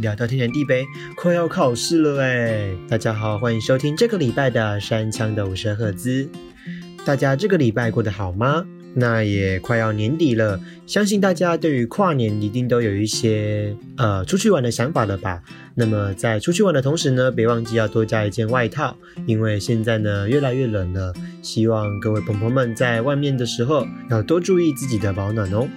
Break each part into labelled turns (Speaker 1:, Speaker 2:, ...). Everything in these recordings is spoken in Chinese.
Speaker 1: 聊到天南地北，快要考试了哎！大家好，欢迎收听这个礼拜的山枪的五十赫兹。大家这个礼拜过得好吗？那也快要年底了，相信大家对于跨年一定都有一些呃出去玩的想法了吧？那么在出去玩的同时呢，别忘记要多加一件外套，因为现在呢越来越冷了。希望各位朋友们在外面的时候要多注意自己的保暖哦。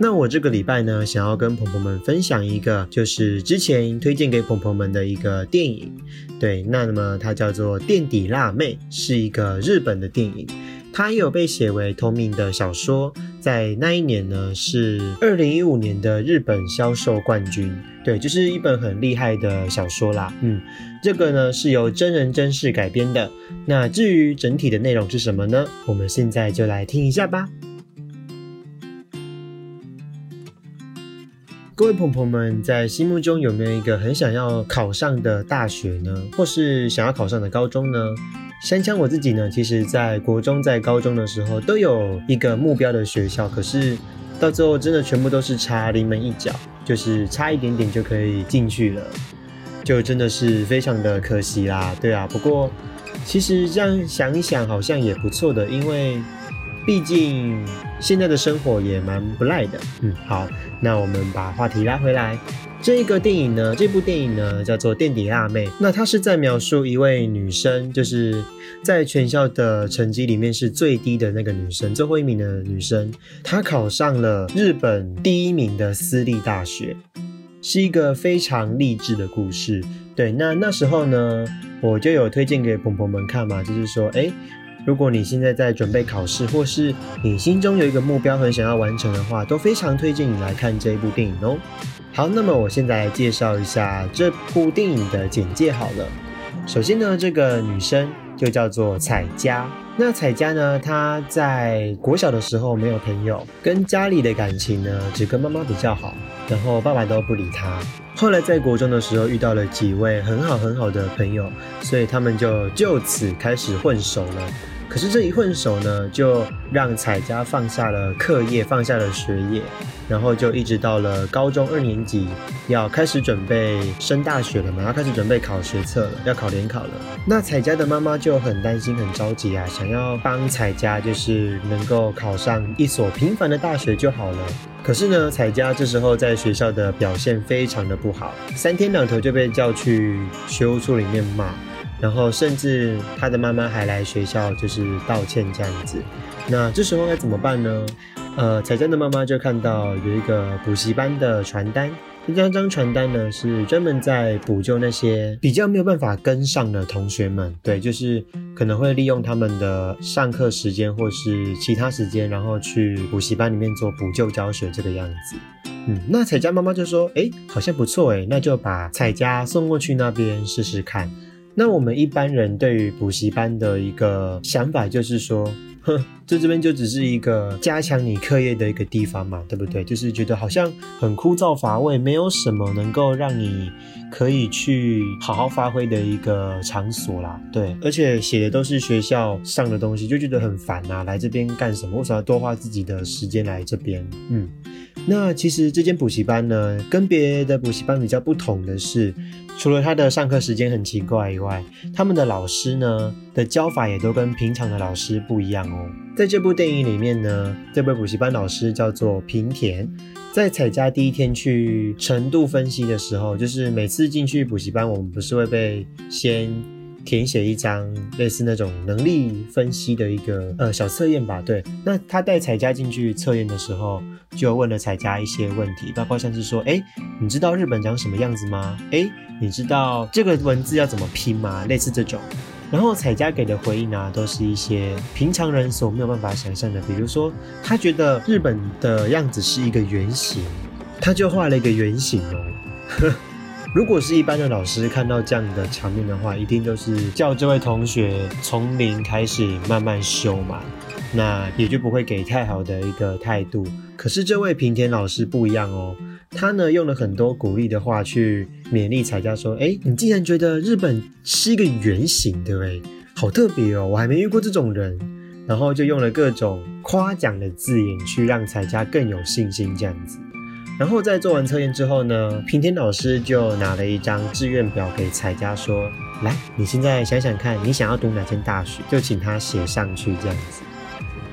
Speaker 1: 那我这个礼拜呢，想要跟朋友们分享一个，就是之前推荐给朋友们的一个电影。对，那么它叫做《垫底辣妹》，是一个日本的电影。它也有被写为同名的小说，在那一年呢是二零一五年的日本销售冠军。对，就是一本很厉害的小说啦。嗯，这个呢是由真人真事改编的。那至于整体的内容是什么呢？我们现在就来听一下吧。各位朋友们，在心目中有没有一个很想要考上的大学呢？或是想要考上的高中呢？山枪我自己呢，其实在国中、在高中的时候都有一个目标的学校，可是到最后真的全部都是差临门一脚，就是差一点点就可以进去了，就真的是非常的可惜啦。对啊，不过其实这样想一想，好像也不错的，因为毕竟现在的生活也蛮不赖的。嗯，好，那我们把话题拉回来。这个电影呢，这部电影呢叫做《垫底辣妹》。那它是在描述一位女生，就是在全校的成绩里面是最低的那个女生，最后一名的女生，她考上了日本第一名的私立大学，是一个非常励志的故事。对，那那时候呢，我就有推荐给朋友们看嘛，就是说，哎，如果你现在在准备考试，或是你心中有一个目标很想要完成的话，都非常推荐你来看这一部电影哦。好，那么我现在来介绍一下这部电影的简介好了。首先呢，这个女生就叫做彩佳。那彩佳呢，她在国小的时候没有朋友，跟家里的感情呢只跟妈妈比较好，然后爸爸都不理她。后来在国中的时候遇到了几位很好很好的朋友，所以他们就就此开始混熟了。可是这一混熟呢，就让彩佳放下了课业，放下了学业。然后就一直到了高中二年级，要开始准备升大学了嘛，要开始准备考学测了，要考联考了。那彩佳的妈妈就很担心、很着急啊，想要帮彩佳就是能够考上一所平凡的大学就好了。可是呢，彩佳这时候在学校的表现非常的不好，三天两头就被叫去学务处里面骂，然后甚至他的妈妈还来学校就是道歉这样子。那这时候该怎么办呢？呃，彩江的妈妈就看到有一个补习班的传单，这张张传单呢是专门在补救那些比较没有办法跟上的同学们，对，就是可能会利用他们的上课时间或是其他时间，然后去补习班里面做补救教学这个样子。嗯，那彩佳妈妈就说，哎，好像不错哎，那就把彩佳送过去那边试试看。那我们一般人对于补习班的一个想法就是说。哼，这这边就只是一个加强你课业的一个地方嘛，对不对？就是觉得好像很枯燥乏味，没有什么能够让你可以去好好发挥的一个场所啦。对，而且写的都是学校上的东西，就觉得很烦啊。来这边干什么？为什么要多花自己的时间来这边？嗯，那其实这间补习班呢，跟别的补习班比较不同的是。除了他的上课时间很奇怪以外，他们的老师呢的教法也都跟平常的老师不一样哦。在这部电影里面呢，这位补习班老师叫做平田，在彩家第一天去程度分析的时候，就是每次进去补习班，我们不是会被先填写一张类似那种能力分析的一个呃小测验吧？对，那他带彩家进去测验的时候。就问了彩佳一些问题，包括像是说，哎，你知道日本长什么样子吗？哎，你知道这个文字要怎么拼吗？类似这种，然后彩佳给的回应呢，都是一些平常人所没有办法想象的，比如说，他觉得日本的样子是一个圆形，他就画了一个圆形哦。如果是一般的老师看到这样的场面的话，一定都是叫这位同学从零开始慢慢修嘛。那也就不会给太好的一个态度。可是这位平田老师不一样哦，他呢用了很多鼓励的话去勉励彩佳说：“哎，你竟然觉得日本是一个圆形的，哎，好特别哦，我还没遇过这种人。”然后就用了各种夸奖的字眼去让彩佳更有信心这样子。
Speaker 2: 然后在做完测验之后呢，平田老师就拿了一张志愿表给彩佳说：“来，你现在想想看，你想要读哪间大学，就请他写上去这样子。”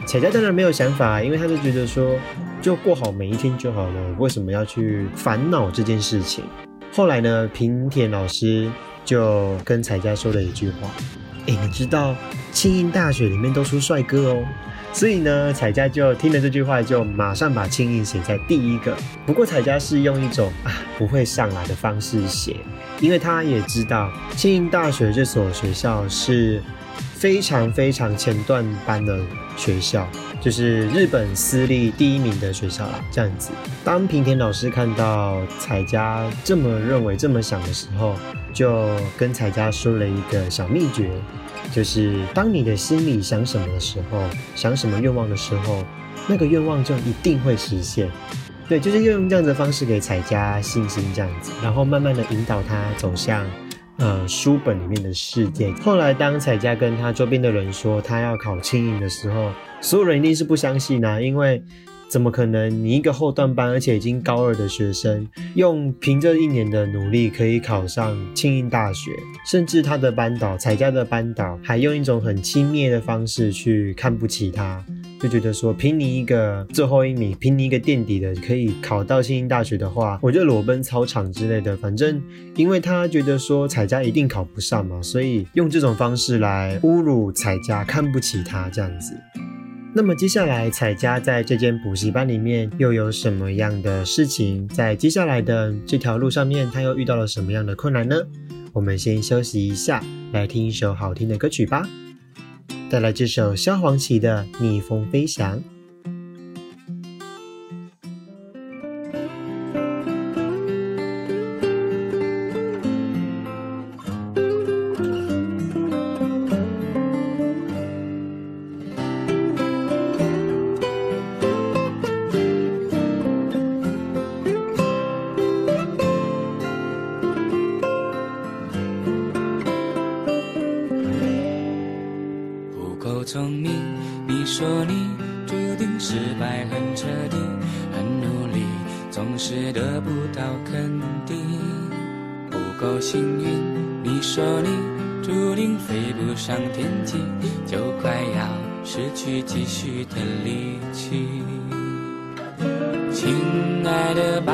Speaker 2: 彩佳当然没有想法，因为他就觉得说，就过好每一天就好了，为什么要去烦恼这件事情？后来呢，平田老师就跟彩佳说了一句话：“哎，你知道庆应大学里面都出帅哥哦。”所以呢，彩佳就听了这句话，就马上把庆应写在第一个。不过彩佳是用一种啊不会上来的方式写，因为他也知道庆应大学这所学校是非常非常前段班的学校，就是日本私立第一名的学校啦。这样子，当平田老师看到彩佳这么认为、这么想的时候，就跟彩佳说了一个小秘诀。就是当你的心里想什么的时候，想什么愿望的时候，那个愿望就一定会实现。对，就是要用这样的方式给彩家信心，这样子，然后慢慢的引导他走向呃书本里面的世界。后来当彩家跟他周边的人说他要考青影的时候，所有人一定是不相信啊，因为。怎么可能？你一个后段班，而且已经高二的学生，用凭着一年的努力可以考上庆应大学，甚至他的班导彩家的班导还用一种很轻蔑的方式去看不起他，就觉得说凭你一个最后一名，凭你一个垫底的可以考到庆应大学的话，我就裸奔操场之类的。反正因为他觉得说彩家一定考不上嘛，所以用这种方式来侮辱彩家，看不起他这样子。那么接下来，彩佳在这间补习班里面又有什么样的事情？在接下来的这条路上面，他又遇到了什么样的困难呢？我们先休息一下，来听一首好听的歌曲吧。带来这首萧煌奇的《逆风飞翔》。总是得不到肯定不够幸运你说你注定飞不上天际就快要失去继续的力气。亲爱的宝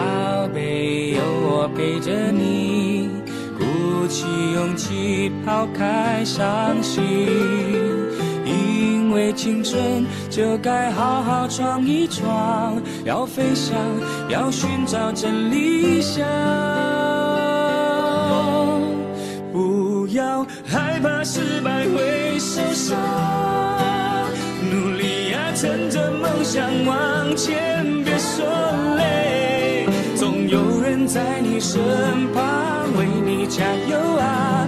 Speaker 2: 贝有我陪着你鼓起勇气抛开伤心。为青春，就该好好闯一闯，要飞翔，要寻找真理想。不要害怕失败会受伤，努力呀，趁着梦想往前，别说累，总有人在你身旁为你加油啊。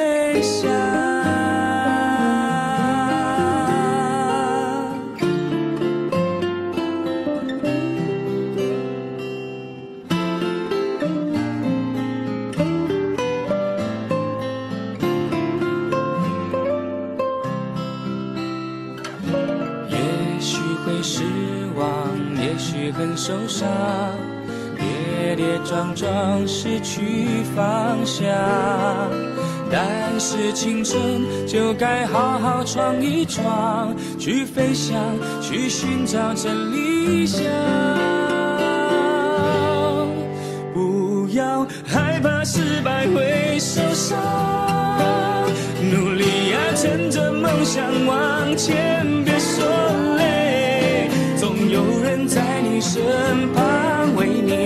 Speaker 2: 受伤，跌跌撞撞失去方向，但是青春就该好好闯一闯，去飞翔，去寻找真理想。不要害怕失败会受伤，努力呀，趁着梦想往前，别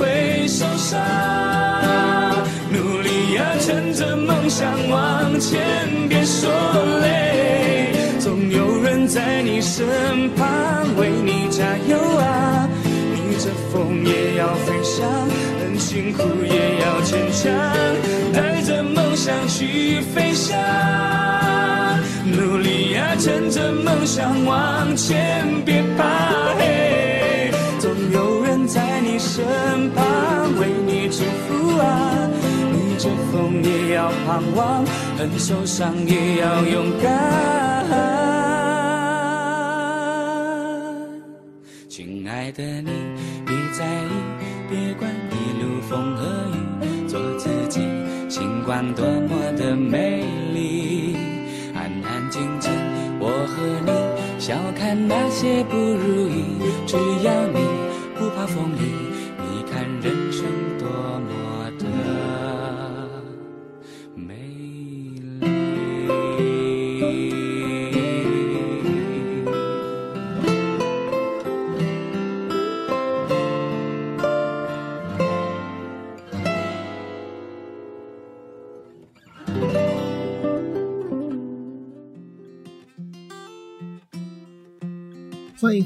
Speaker 2: 会受伤，努力呀，趁着梦想往前，别说累，总有人在你身旁为你加油啊！逆着风也要飞翔，很辛苦也要坚强，带着梦想去飞翔。努力呀，趁着梦想往前，别怕黑，也要盼望，很受伤也要勇敢。亲爱的你，别在意，别管一路风和雨，做自己，星光多么的美丽。安安静静，我和你笑看那些不如意，只要你不怕风雨，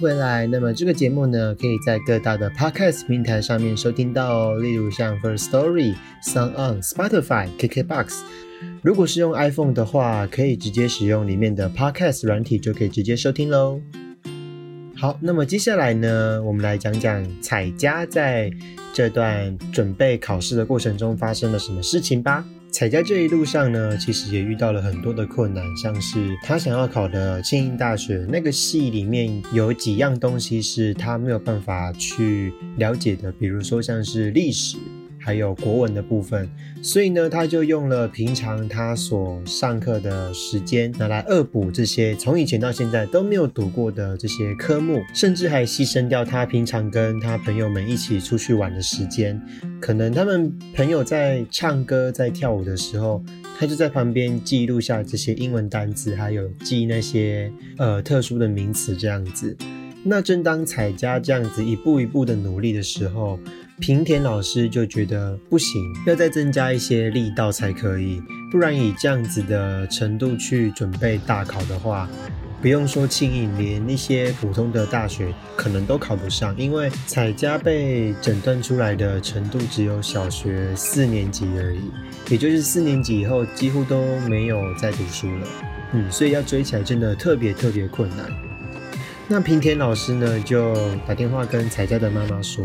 Speaker 1: 回来。那么这个节目呢，可以在各大的 podcast 平台上面收听到哦，例如像 First Story、Sound On、Spotify、KKBox。如果是用 iPhone 的话，可以直接使用里面的 podcast 软体，就可以直接收听喽。好，那么接下来呢，我们来讲讲彩佳在这段准备考试的过程中发生了什么事情吧。彩佳这一路上呢，其实也遇到了很多的困难，像是他想要考的庆应大学那个系里面有几样东西是他没有办法去了解的，比如说像是历史。还有国文的部分，所以呢，他就用了平常他所上课的时间，拿来恶补这些从以前到现在都没有读过的这些科目，甚至还牺牲掉他平常跟他朋友们一起出去玩的时间。可能他们朋友在唱歌、在跳舞的时候，他就在旁边记录下这些英文单词，还有记那些呃特殊的名词这样子。那正当彩家这样子一步一步的努力的时候，平田老师就觉得不行，要再增加一些力道才可以，不然以这样子的程度去准备大考的话，不用说庆应，连一些普通的大学可能都考不上，因为彩佳被诊断出来的程度只有小学四年级而已，也就是四年级以后几乎都没有再读书了，嗯，所以要追起来真的特别特别困难。那平田老师呢，就打电话跟彩佳的妈妈说，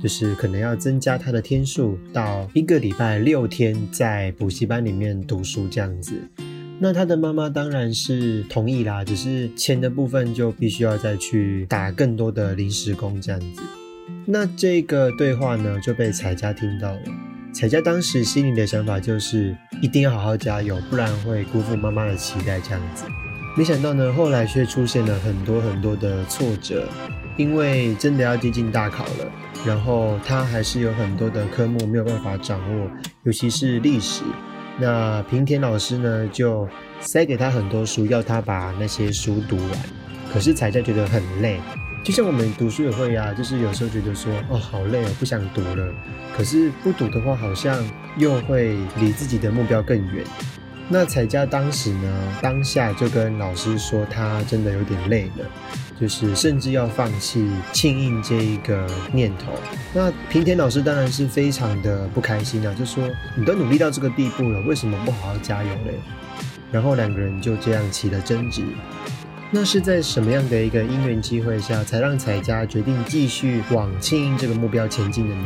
Speaker 1: 就是可能要增加他的天数到一个礼拜六天在补习班里面读书这样子。那他的妈妈当然是同意啦，只是钱的部分就必须要再去打更多的临时工这样子。那这个对话呢就被彩佳听到了，彩佳当时心里的想法就是一定要好好加油，不然会辜负妈妈的期待这样子。没想到呢，后来却出现了很多很多的挫折，因为真的要接近大考了，然后他还是有很多的科目没有办法掌握，尤其是历史。那平田老师呢，就塞给他很多书，要他把那些书读完。可是彩佳觉得很累，就像我们读书也会呀、就是有时候觉得说，哦，好累哦，不想读了。可是不读的话，好像又会离自己的目标更远。那彩佳当时呢，当下就跟老师说，他真的有点累了，就是甚至要放弃庆应这一个念头。那平田老师当然是非常的不开心啊，就说你都努力到这个地步了，为什么不好好加油嘞？然后两个人就这样起了争执。那是在什么样的一个因缘机会下，才让彩佳决定继续往庆应这个目标前进的呢？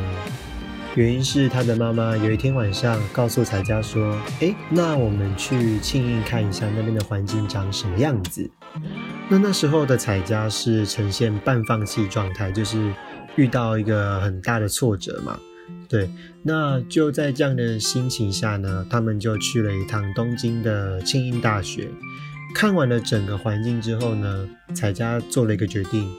Speaker 1: 原因是他的妈妈有一天晚上告诉彩佳说：“诶，那我们去庆应看一下那边的环境长什么样子。”那那时候的彩佳是呈现半放弃状态，就是遇到一个很大的挫折嘛。对，那就在这样的心情下呢，他们就去了一趟东京的庆应大学。看完了整个环境之后呢，彩佳做了一个决定。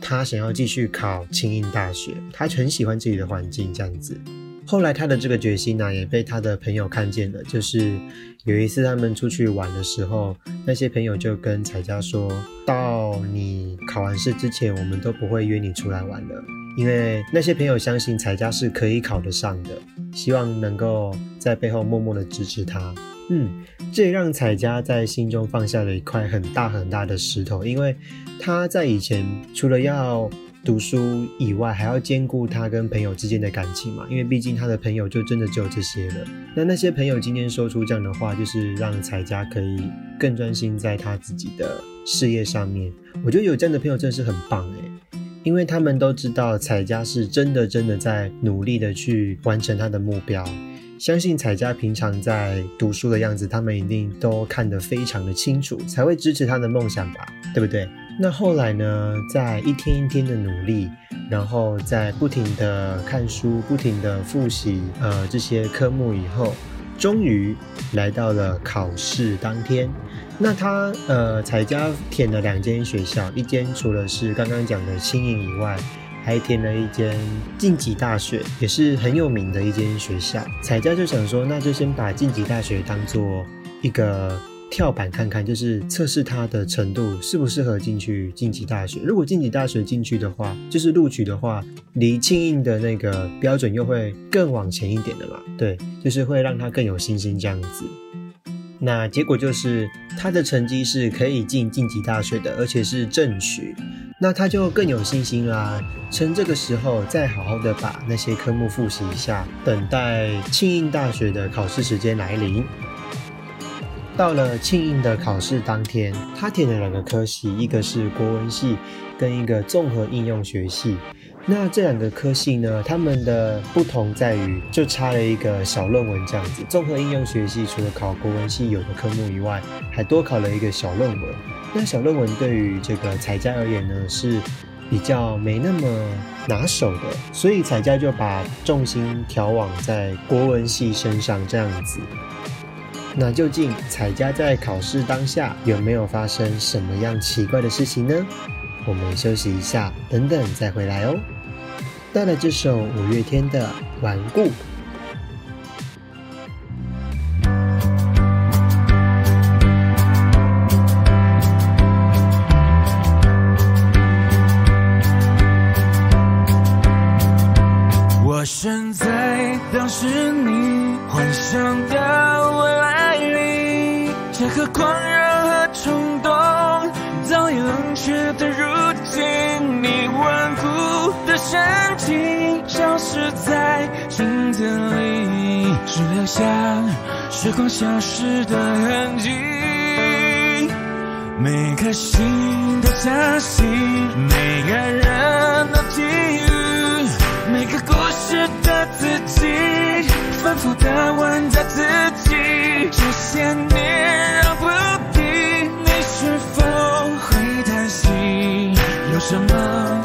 Speaker 1: 他想要继续考庆应大学，他很喜欢这里的环境，这样子。后来他的这个决心呢，也被他的朋友看见了。就是有一次他们出去玩的时候，那些朋友就跟彩佳说：“到你考完试之前，我们都不会约你出来玩了，因为那些朋友相信彩佳是可以考得上的，希望能够在背后默默的支持他。”嗯，这也让彩佳在心中放下了一块很大很大的石头，因为他在以前除了要读书以外，还要兼顾他跟朋友之间的感情嘛。因为毕竟他的朋友就真的只有这些了。那那些朋友今天说出这样的话，就是让彩佳可以更专心在他自己的事业上面。我觉得有这样的朋友真的是很棒诶，因为他们都知道彩佳是真的真的在努力的去完成他的目标。相信彩佳平常在读书的样子，他们一定都看得非常的清楚，才会支持他的梦想吧，对不对？那后来呢，在一天一天的努力，然后在不停的看书、不停的复习，呃，这些科目以后，终于来到了考试当天。那他呃，彩佳填了两间学校，一间除了是刚刚讲的轻盈以外。还填了一间晋级大学，也是很有名的一间学校。彩佳就想说，那就先把晋级大学当做一个跳板看看，就是测试他的程度适不适合进去晋级大学。如果晋级大学进去的话，就是录取的话，离庆应的那个标准又会更往前一点的嘛。对，就是会让他更有信心这样子。那结果就是他的成绩是可以进晋级大学的，而且是正取，那他就更有信心啦。趁这个时候再好好的把那些科目复习一下，等待庆应大学的考试时间来临。到了庆应的考试当天，他填了两个科系，一个是国文系，跟一个综合应用学系。那这两个科系呢？他们的不同在于，就差了一个小论文这样子。综合应用学系除了考国文系有的科目以外，还多考了一个小论文。那小论文对于这个彩家而言呢，是比较没那么拿手的，所以彩家就把重心调往在国文系身上这样子。那究竟彩家在考试当下有没有发生什么样奇怪的事情呢？我们休息一下，等等再回来哦。带来这首五月天的《顽固》。
Speaker 3: 消失的痕迹。每颗心都相信，每个人都际遇，每个故事的自己，反复的问着自己，这些年让不定，你是否会担心？有什么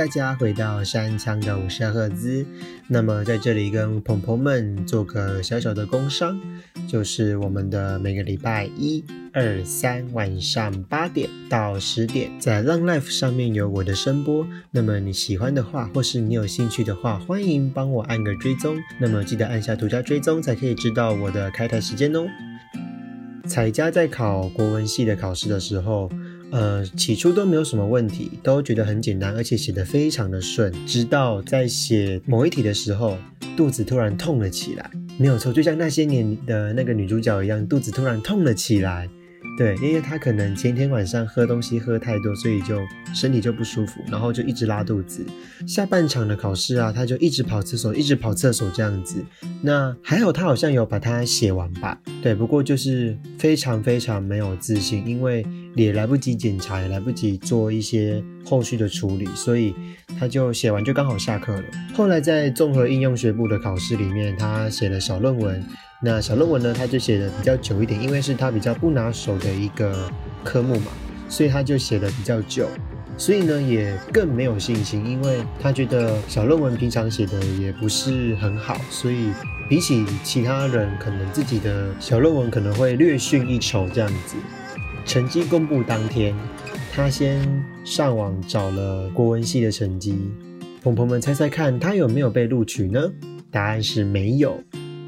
Speaker 1: 大家回到山枪的五十赫兹。那么在这里跟朋朋们做个小小的工商，就是我们的每个礼拜一、二、三晚上八点到十点，在 Long Life 上面有我的声波。那么你喜欢的话，或是你有兴趣的话，欢迎帮我按个追踪。那么记得按下独家追踪，才可以知道我的开台时间哦。彩家在考国文系的考试的时候。呃，起初都没有什么问题，都觉得很简单，而且写得非常的顺。直到在写某一题的时候，肚子突然痛了起来。没有错，就像那些年的那个女主角一样，肚子突然痛了起来。对，因为他可能前天晚上喝东西喝太多，所以就身体就不舒服，然后就一直拉肚子。下半场的考试啊，他就一直跑厕所，一直跑厕所这样子。那还好，他好像有把它写完吧？对，不过就是非常非常没有自信，因为也来不及检查，也来不及做一些后续的处理，所以他就写完就刚好下课了。后来在综合应用学部的考试里面，他写了小论文。那小论文呢，他就写的比较久一点，因为是他比较不拿手的一个科目嘛，所以他就写的比较久，所以呢也更没有信心，因为他觉得小论文平常写的也不是很好，所以比起其他人，可能自己的小论文可能会略逊一筹这样子。成绩公布当天，他先上网找了国文系的成绩，朋友们猜猜看他有没有被录取呢？答案是没有。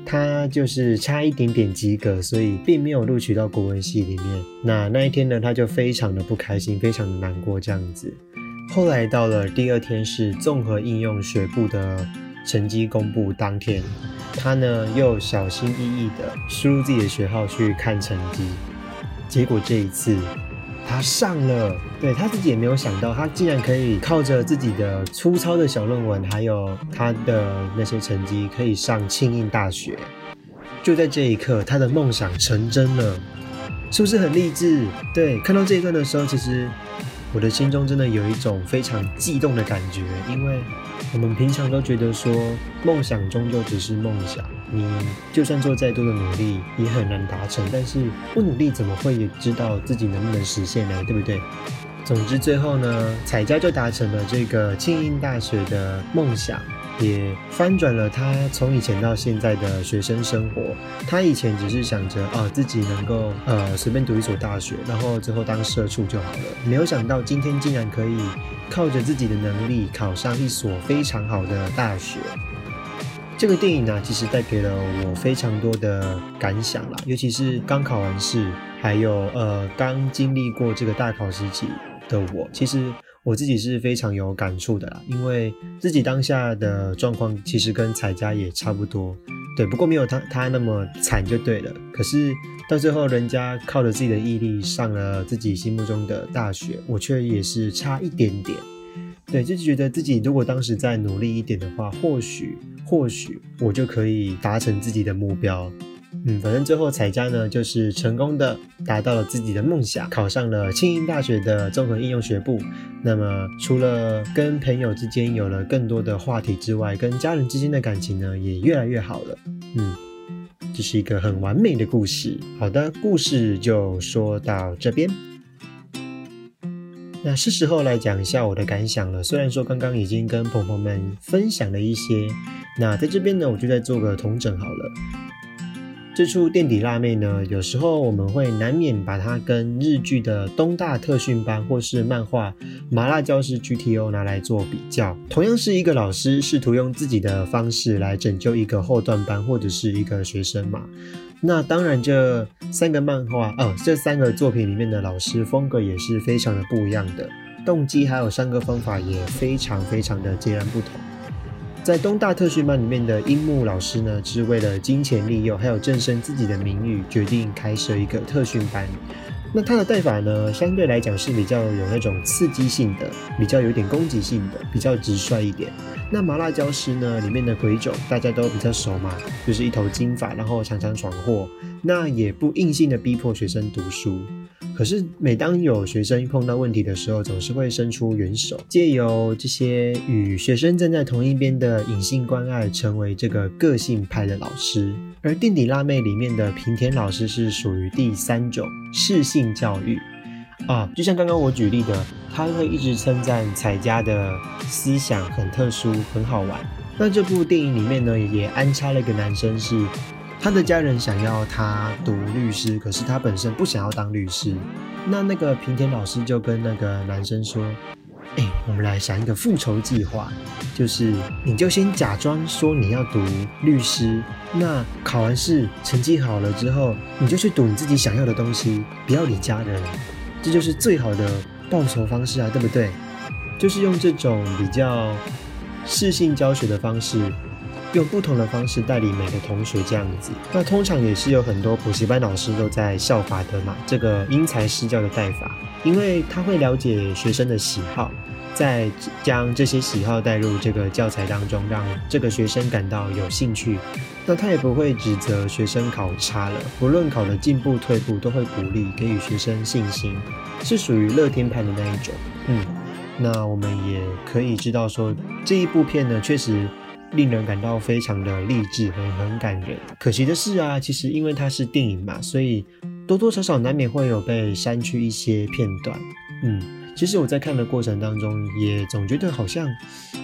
Speaker 1: 他就是差一点点及格，所以并没有录取到国文系里面。那那一天呢，他就非常的不开心，非常的难过这样子。后来到了第二天是综合应用学部的成绩公布当天，他呢又小心翼翼的输入自己的学号去看成绩，结果这一次。他上了，对他自己也没有想到，他竟然可以靠着自己的粗糙的小论文，还有他的那些成绩，可以上庆应大学。就在这一刻，他的梦想成真了，是不是很励志？对，看到这一段的时候，其实。我的心中真的有一种非常悸动的感觉，因为我们平常都觉得说梦想终究只是梦想，你就算做再多的努力也很难达成。但是不努力怎么会知道自己能不能实现呢？对不对？总之最后呢，彩家就达成了这个庆应大学的梦想。也翻转了他从以前到现在的学生生活。他以前只是想着啊，自己能够呃随便读一所大学，然后之后当社畜就好了。没有想到今天竟然可以靠着自己的能力考上一所非常好的大学。这个电影呢，其实带给了我非常多的感想啦，尤其是刚考完试，还有呃刚经历过这个大考时期的我，其实。我自己是非常有感触的啦，因为自己当下的状况其实跟彩家也差不多，对，不过没有他他那么惨就对了。可是到最后，人家靠着自己的毅力上了自己心目中的大学，我却也是差一点点，对，就是觉得自己如果当时再努力一点的话，或许或许我就可以达成自己的目标。嗯，反正最后彩家呢，就是成功的达到了自己的梦想，考上了庆应大学的综合应用学部。那么，除了跟朋友之间有了更多的话题之外，跟家人之间的感情呢，也越来越好了。嗯，这是一个很完美的故事。好的，故事就说到这边。那是时候来讲一下我的感想了。虽然说刚刚已经跟朋友们分享了一些，那在这边呢，我就再做个统整好了。这出垫底辣妹呢，有时候我们会难免把它跟日剧的东大特训班或是漫画麻辣教师 GTO 拿来做比较。同样是一个老师，试图用自己的方式来拯救一个后段班或者是一个学生嘛。那当然，这三个漫画，呃，这三个作品里面的老师风格也是非常的不一样的，动机还有上课方法也非常非常的截然不同。在东大特训班里面的樱木老师呢，是为了金钱利诱，还有正身自己的名誉，决定开设一个特训班。那他的带法呢，相对来讲是比较有那种刺激性的，比较有点攻击性的，比较直率一点。那麻辣教师呢，里面的鬼种大家都比较熟嘛，就是一头金发，然后常常闯祸，那也不硬性的逼迫学生读书。可是，每当有学生碰到问题的时候，总是会伸出援手，借由这些与学生站在同一边的隐性关爱，成为这个个性派的老师。而垫底辣妹里面的平田老师是属于第三种适性教育。啊，就像刚刚我举例的，他会一直称赞彩家的思想很特殊、很好玩。那这部电影里面呢，也安插了一个男生，是他的家人想要他读律师，可是他本身不想要当律师。那那个平田老师就跟那个男生说：“哎，我们来想一个复仇计划，就是你就先假装说你要读律师，那考完试成绩好了之后，你就去读你自己想要的东西，不要理家人。”这就是最好的报仇方式啊，对不对？就是用这种比较适性教学的方式，用不同的方式带领每个同学这样子。那通常也是有很多补习班老师都在效法的嘛，这个因材施教的带法，因为他会了解学生的喜好。再将这些喜好带入这个教材当中，让这个学生感到有兴趣，那他也不会指责学生考差了，不论考的进步退步，都会鼓励给予学生信心，是属于乐天派的那一种。嗯，那我们也可以知道说，这一部片呢，确实令人感到非常的励志，很很感人。可惜的是啊，其实因为它是电影嘛，所以多多少少难免会有被删去一些片段。嗯。其实我在看的过程当中，也总觉得好像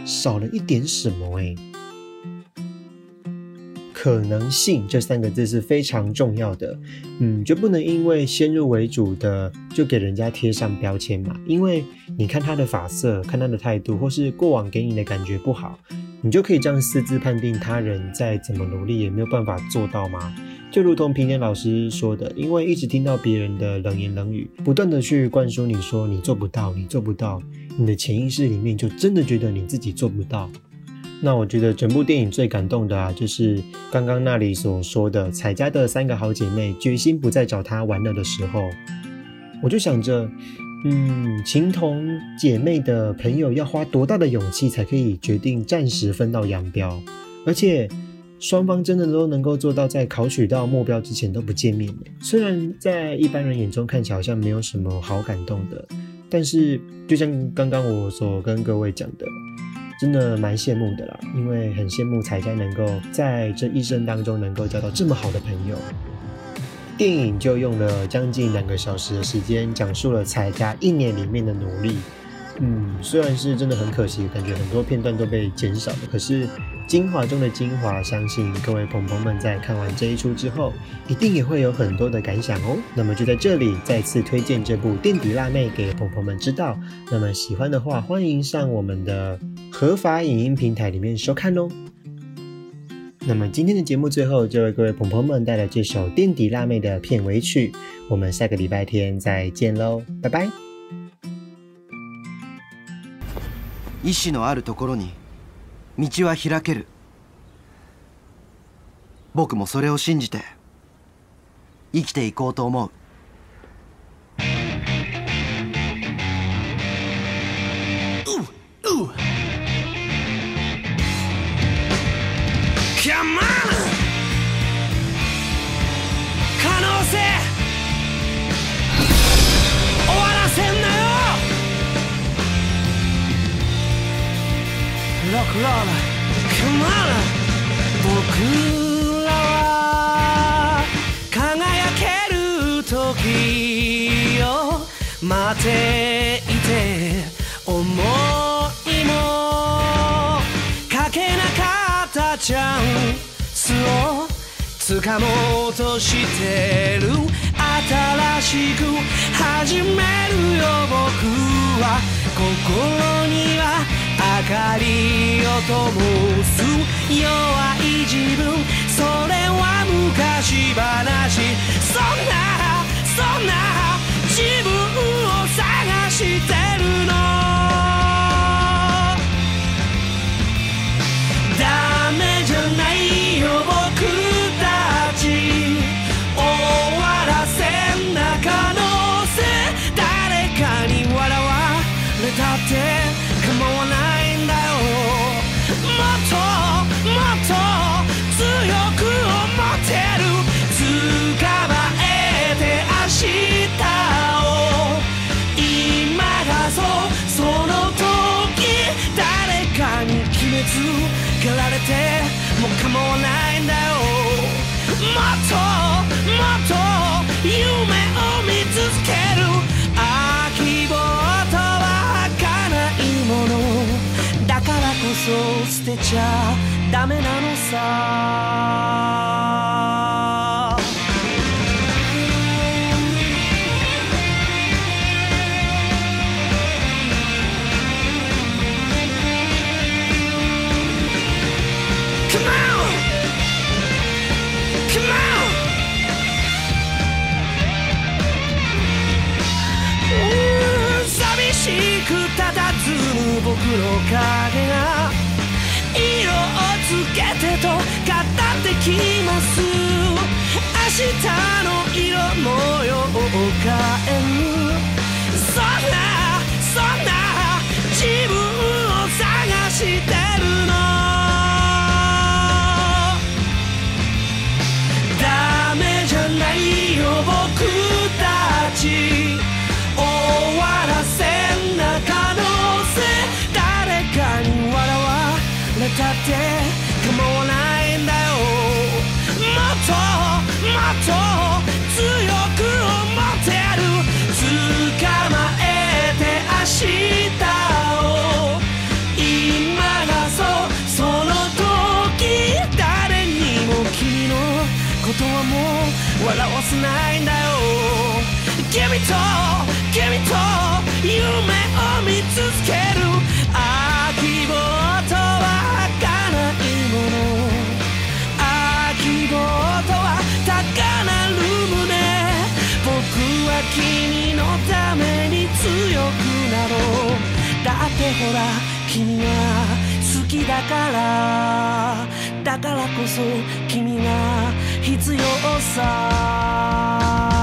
Speaker 1: 少了一点什么哎。可能性这三个字是非常重要的，嗯，就不能因为先入为主的就给人家贴上标签嘛。因为你看他的发色，看他的态度，或是过往给你的感觉不好，你就可以这样私自判定他人再怎么努力也没有办法做到吗？就如同平田老师说的，因为一直听到别人的冷言冷语，不断的去灌输你说你做不到，你做不到，你的潜意识里面就真的觉得你自己做不到。那我觉得整部电影最感动的啊，就是刚刚那里所说的彩家的三个好姐妹决心不再找他玩乐的时候，我就想着，嗯，情同姐妹的朋友要花多大的勇气才可以决定暂时分道扬镳，而且。双方真的都能够做到在考取到目标之前都不见面，虽然在一般人眼中看起来好像没有什么好感动的，但是就像刚刚我所跟各位讲的，真的蛮羡慕的啦，因为很羡慕彩佳能够在这一生当中能够交到这么好的朋友。电影就用了将近两个小时的时间，讲述了彩家一年里面的努力。嗯，虽然是真的很可惜，感觉很多片段都被减少了，可是精华中的精华，相信各位朋友们在看完这一出之后，一定也会有很多的感想哦。那么就在这里再次推荐这部《垫底辣妹》给朋友们知道。那么喜欢的话，欢迎上我们的合法影音平台里面收看哦。那么今天的节目最后就为各位朋友们带来这首《垫底辣妹》的片尾曲，我们下个礼拜天再见喽，拜拜。
Speaker 4: 意志のあるところに道は開ける。僕もそれを信じて生きていこうと思う。
Speaker 2: 僕らは輝ける時を待っていて思いもかけなかったチャンスを掴もうとしてる新しく始めるよ僕は心には明かりを灯す弱い自分。それは昔話。捨てちゃダメなのさ Come on! Come on! うーん寂しく佇む僕の影がつけてと語ってきます。明日の色模様を変える。て構わないんだよ。もっともっと強く思ってる。捕まえて明日を。今がそう。その時誰にも君のことはもう笑わせないんだよ。君と君と夢を見続け君のために強くなろう。だってほら君が好きだから。だからこそ君が必要さ。